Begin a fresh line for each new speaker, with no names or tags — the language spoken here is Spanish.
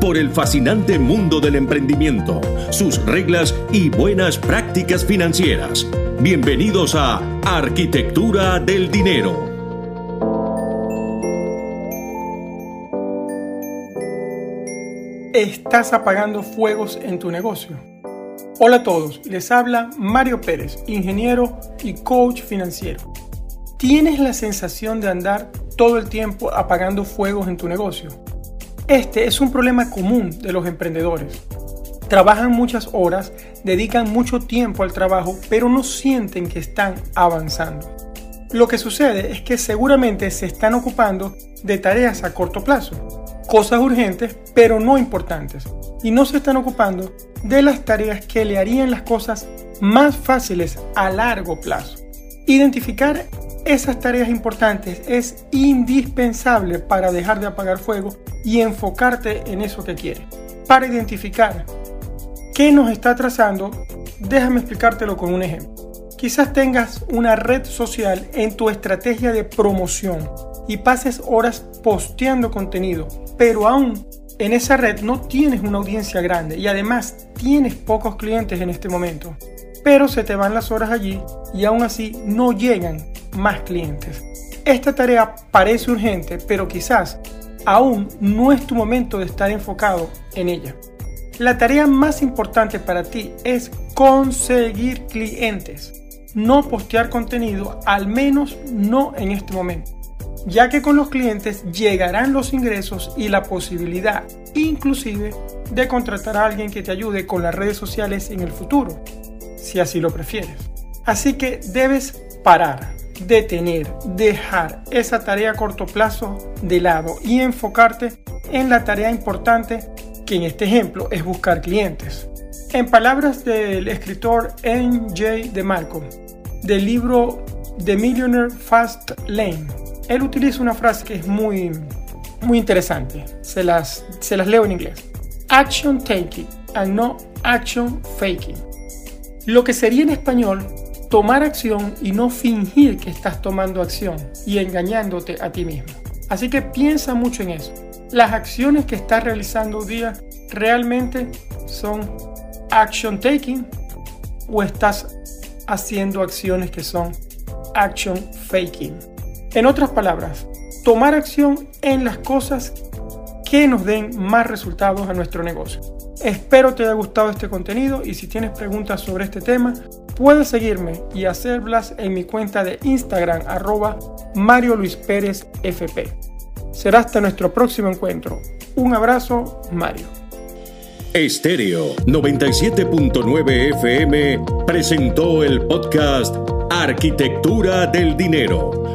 por el fascinante mundo del emprendimiento, sus reglas y buenas prácticas financieras. Bienvenidos a Arquitectura del Dinero.
¿Estás apagando fuegos en tu negocio? Hola a todos, les habla Mario Pérez, ingeniero y coach financiero. ¿Tienes la sensación de andar todo el tiempo apagando fuegos en tu negocio? Este es un problema común de los emprendedores. Trabajan muchas horas, dedican mucho tiempo al trabajo, pero no sienten que están avanzando. Lo que sucede es que seguramente se están ocupando de tareas a corto plazo, cosas urgentes pero no importantes, y no se están ocupando de las tareas que le harían las cosas más fáciles a largo plazo. Identificar esas tareas importantes es indispensable para dejar de apagar fuego y enfocarte en eso que quieres. Para identificar qué nos está trazando, déjame explicártelo con un ejemplo. Quizás tengas una red social en tu estrategia de promoción y pases horas posteando contenido, pero aún en esa red no tienes una audiencia grande y además tienes pocos clientes en este momento. Pero se te van las horas allí y aún así no llegan más clientes. Esta tarea parece urgente, pero quizás aún no es tu momento de estar enfocado en ella. La tarea más importante para ti es conseguir clientes, no postear contenido, al menos no en este momento, ya que con los clientes llegarán los ingresos y la posibilidad inclusive de contratar a alguien que te ayude con las redes sociales en el futuro, si así lo prefieres. Así que debes parar, detener, dejar esa tarea a corto plazo de lado y enfocarte en la tarea importante que en este ejemplo es buscar clientes. En palabras del escritor N.J. de Malcolm, del libro The Millionaire Fast Lane, él utiliza una frase que es muy, muy interesante. Se las, se las leo en inglés. Action taking and no action faking. Lo que sería en español tomar acción y no fingir que estás tomando acción y engañándote a ti mismo. Así que piensa mucho en eso. Las acciones que estás realizando día realmente son action taking o estás haciendo acciones que son action faking. En otras palabras, tomar acción en las cosas que nos den más resultados a nuestro negocio. Espero te haya gustado este contenido y si tienes preguntas sobre este tema, puedes seguirme y hacerlas en mi cuenta de Instagram arroba Mario Luis Pérez FP. Será hasta nuestro próximo encuentro. Un abrazo, Mario.
Estéreo 97.9 FM presentó el podcast Arquitectura del Dinero,